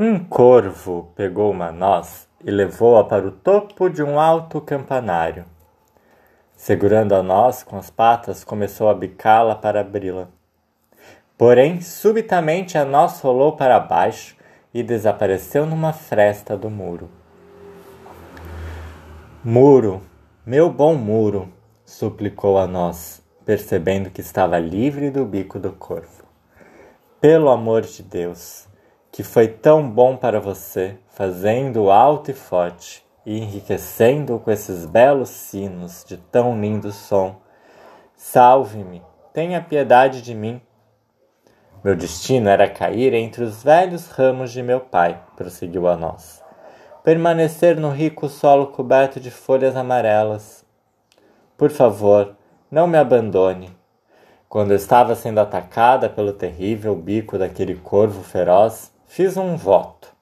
Um corvo pegou uma noz e levou-a para o topo de um alto campanário. Segurando a noz com as patas, começou a bicá-la para abri-la. Porém, subitamente a noz rolou para baixo e desapareceu numa fresta do muro. Muro, meu bom muro, suplicou a noz, percebendo que estava livre do bico do corvo. Pelo amor de Deus, que foi tão bom para você, fazendo alto e forte, e enriquecendo com esses belos sinos de tão lindo som. Salve-me, tenha piedade de mim. Meu destino era cair entre os velhos ramos de meu pai, prosseguiu a nós. Permanecer no rico solo coberto de folhas amarelas. Por favor, não me abandone. Quando eu estava sendo atacada pelo terrível bico daquele corvo feroz, fiz um voto.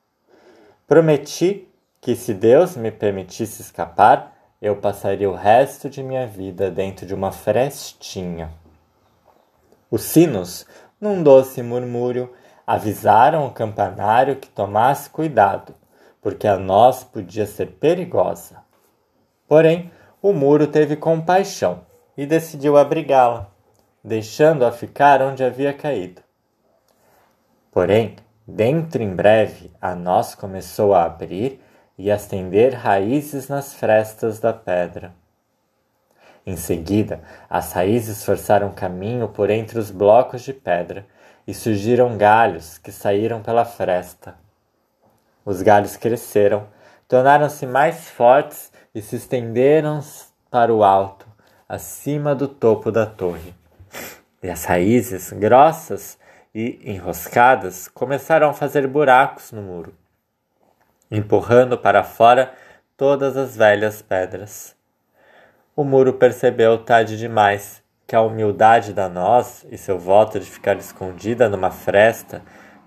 Prometi que, se Deus me permitisse escapar, eu passaria o resto de minha vida dentro de uma frestinha. Os sinos, num doce murmúrio, avisaram o campanário que tomasse cuidado, porque a nós podia ser perigosa. Porém, o muro teve compaixão e decidiu abrigá-la, deixando-a ficar onde havia caído. Porém, Dentro em breve, a noz começou a abrir e a estender raízes nas frestas da pedra. Em seguida, as raízes forçaram caminho por entre os blocos de pedra e surgiram galhos que saíram pela fresta. Os galhos cresceram, tornaram-se mais fortes e se estenderam para o alto, acima do topo da torre. E as raízes, grossas e, enroscadas, começaram a fazer buracos no muro, empurrando para fora todas as velhas pedras. O muro percebeu tarde demais que a humildade da noz e seu voto de ficar escondida numa fresta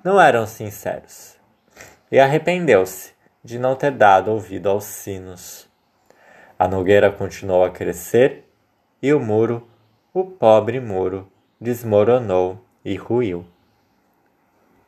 não eram sinceros, e arrependeu-se de não ter dado ouvido aos sinos. A nogueira continuou a crescer e o muro, o pobre muro, desmoronou e ruiu.